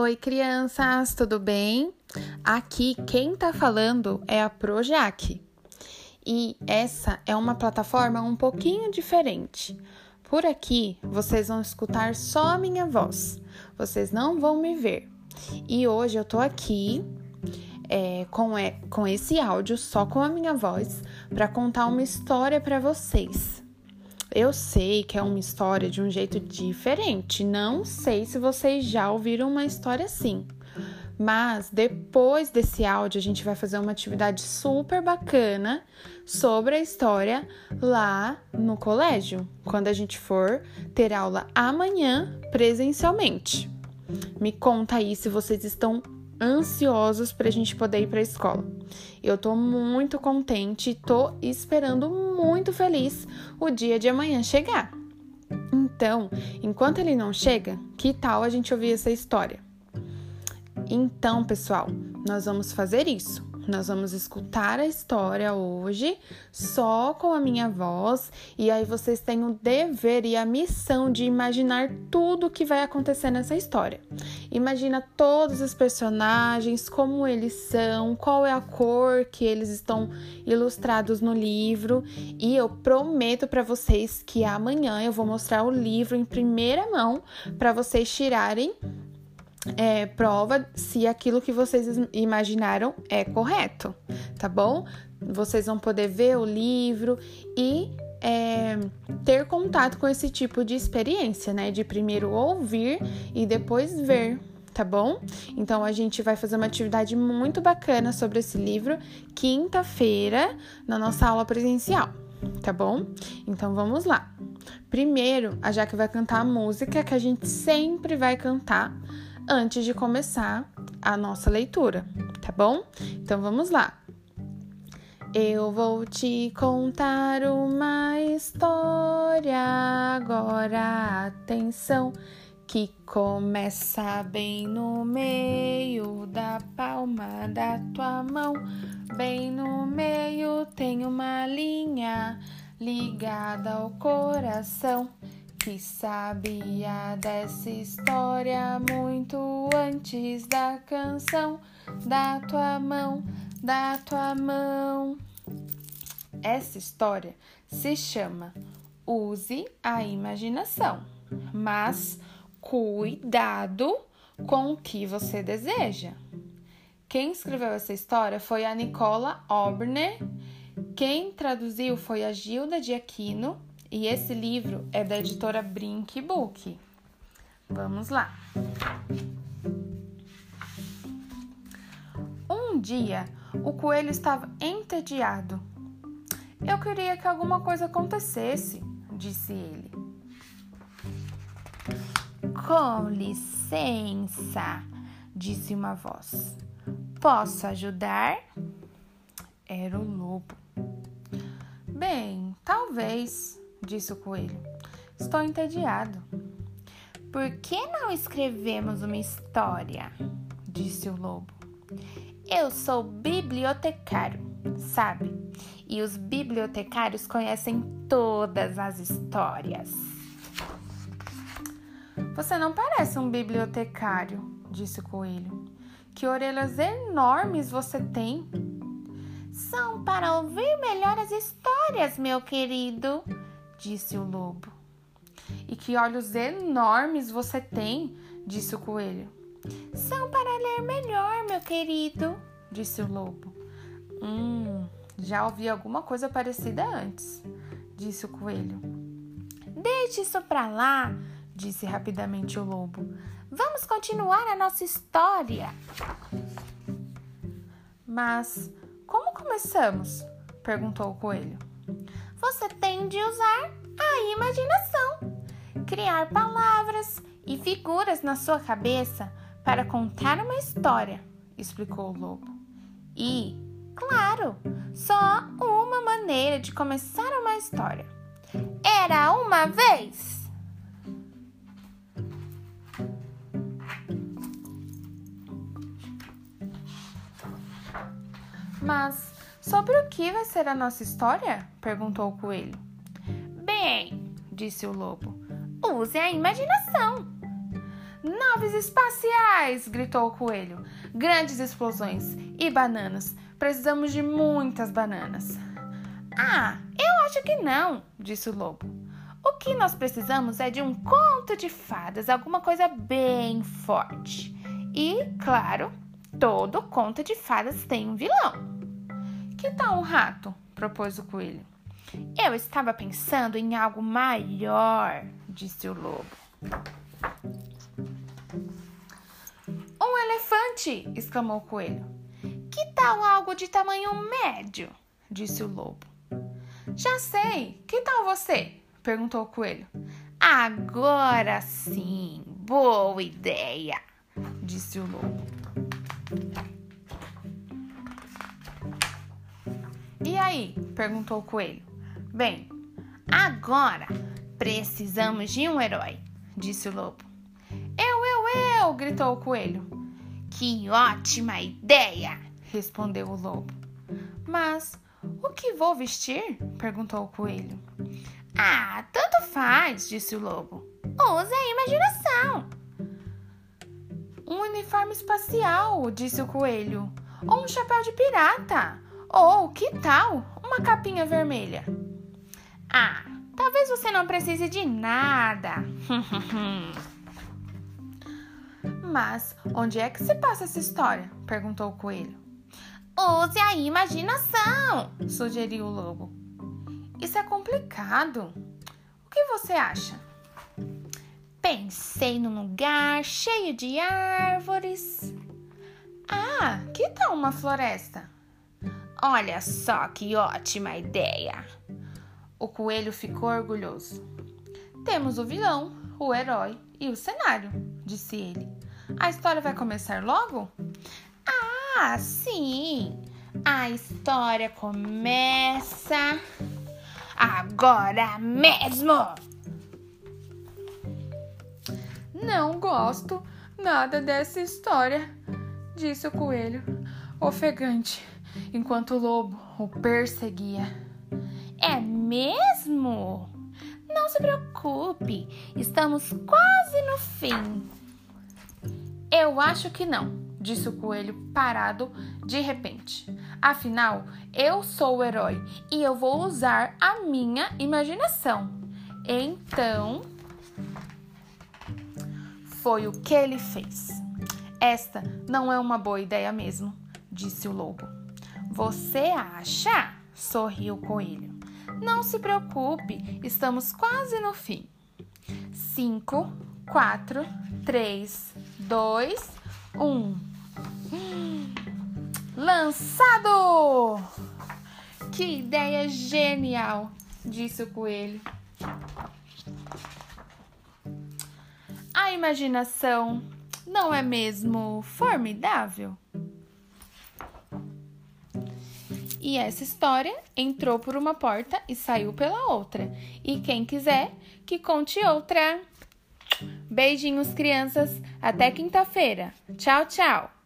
Oi, crianças, tudo bem? Aqui quem tá falando é a Projac. E essa é uma plataforma um pouquinho diferente. Por aqui vocês vão escutar só a minha voz, vocês não vão me ver. E hoje eu tô aqui é, com, é, com esse áudio, só com a minha voz, para contar uma história para vocês. Eu sei que é uma história de um jeito diferente. Não sei se vocês já ouviram uma história assim. Mas depois desse áudio, a gente vai fazer uma atividade super bacana sobre a história lá no colégio, quando a gente for ter aula amanhã presencialmente. Me conta aí se vocês estão ansiosos para a gente poder ir para a escola. Eu tô muito contente tô esperando muito feliz o dia de amanhã chegar. Então, enquanto ele não chega, que tal a gente ouvir essa história? Então, pessoal, nós vamos fazer isso. Nós vamos escutar a história hoje só com a minha voz e aí vocês têm o dever e a missão de imaginar tudo o que vai acontecer nessa história. Imagina todos os personagens, como eles são, qual é a cor que eles estão ilustrados no livro e eu prometo para vocês que amanhã eu vou mostrar o livro em primeira mão para vocês tirarem é, prova se aquilo que vocês imaginaram é correto, tá bom? Vocês vão poder ver o livro e é, ter contato com esse tipo de experiência, né? De primeiro ouvir e depois ver, tá bom? Então a gente vai fazer uma atividade muito bacana sobre esse livro quinta-feira na nossa aula presencial, tá bom? Então vamos lá. Primeiro, a Jaque vai cantar a música que a gente sempre vai cantar antes de começar a nossa leitura, tá bom? Então vamos lá. Eu vou te contar uma história agora, atenção, que começa bem no meio da palma da tua mão. Bem no meio tem uma linha ligada ao coração que sabia dessa história muito antes da canção da tua mão, da tua mão. Essa história se chama Use a Imaginação, mas cuidado com o que você deseja. Quem escreveu essa história foi a Nicola Oberner. Quem traduziu foi a Gilda de Aquino e esse livro é da editora Brink Book. Vamos lá. Um dia, o coelho estava entediado. Eu queria que alguma coisa acontecesse, disse ele. Com licença, disse uma voz. Posso ajudar? Era o lobo. Bem, talvez, disse o coelho. Estou entediado. Por que não escrevemos uma história? disse o lobo. Eu sou bibliotecário, sabe? E os bibliotecários conhecem todas as histórias. Você não parece um bibliotecário, disse o coelho. Que orelhas enormes você tem! São para ouvir melhor as histórias, meu querido, disse o lobo. E que olhos enormes você tem, disse o coelho. São para ler melhor, meu querido, disse o lobo. Hum, já ouvi alguma coisa parecida antes, disse o coelho. Deixe isso para lá, disse rapidamente o lobo. Vamos continuar a nossa história. Mas como começamos? perguntou o coelho. Você tem de usar a imaginação, criar palavras e figuras na sua cabeça para contar uma história, explicou o lobo. E, claro, só uma maneira de começar uma história. Era uma vez. Mas Sobre o que vai ser a nossa história? perguntou o coelho. Bem, disse o lobo, use a imaginação. Naves espaciais! gritou o coelho. Grandes explosões e bananas. Precisamos de muitas bananas. Ah, eu acho que não, disse o lobo. O que nós precisamos é de um conto de fadas, alguma coisa bem forte. E, claro, todo conto de fadas tem um vilão. Que tal um rato? propôs o coelho. Eu estava pensando em algo maior, disse o lobo. Um elefante! exclamou o coelho. Que tal algo de tamanho médio? disse o lobo. Já sei! Que tal você? perguntou o coelho. Agora sim! Boa ideia! disse o lobo. E aí? perguntou o coelho. Bem, agora precisamos de um herói, disse o lobo. Eu, eu, eu! gritou o coelho. Que ótima ideia! respondeu o lobo. Mas o que vou vestir? perguntou o coelho. Ah, tanto faz, disse o lobo. Use a imaginação. Um uniforme espacial, disse o coelho. Ou um chapéu de pirata. Ou, que tal, uma capinha vermelha? Ah, talvez você não precise de nada. Mas onde é que se passa essa história? perguntou o coelho. Use a imaginação, sugeriu o lobo. Isso é complicado. O que você acha? Pensei num lugar cheio de árvores. Ah, que tal uma floresta? Olha só que ótima ideia! O coelho ficou orgulhoso. Temos o vilão, o herói e o cenário, disse ele. A história vai começar logo? Ah, sim! A história começa agora mesmo! Não gosto nada dessa história, disse o coelho, ofegante enquanto o lobo o perseguia. É mesmo? Não se preocupe, estamos quase no fim. Eu acho que não, disse o coelho parado de repente. Afinal, eu sou o herói e eu vou usar a minha imaginação. Então, foi o que ele fez. Esta não é uma boa ideia mesmo, disse o lobo. Você acha? sorriu o coelho. Não se preocupe, estamos quase no fim. Cinco, quatro, três, dois, um. Lançado! Que ideia genial! disse o coelho. A imaginação não é mesmo formidável? E essa história entrou por uma porta e saiu pela outra. E quem quiser, que conte outra. Beijinhos, crianças. Até quinta-feira. Tchau, tchau.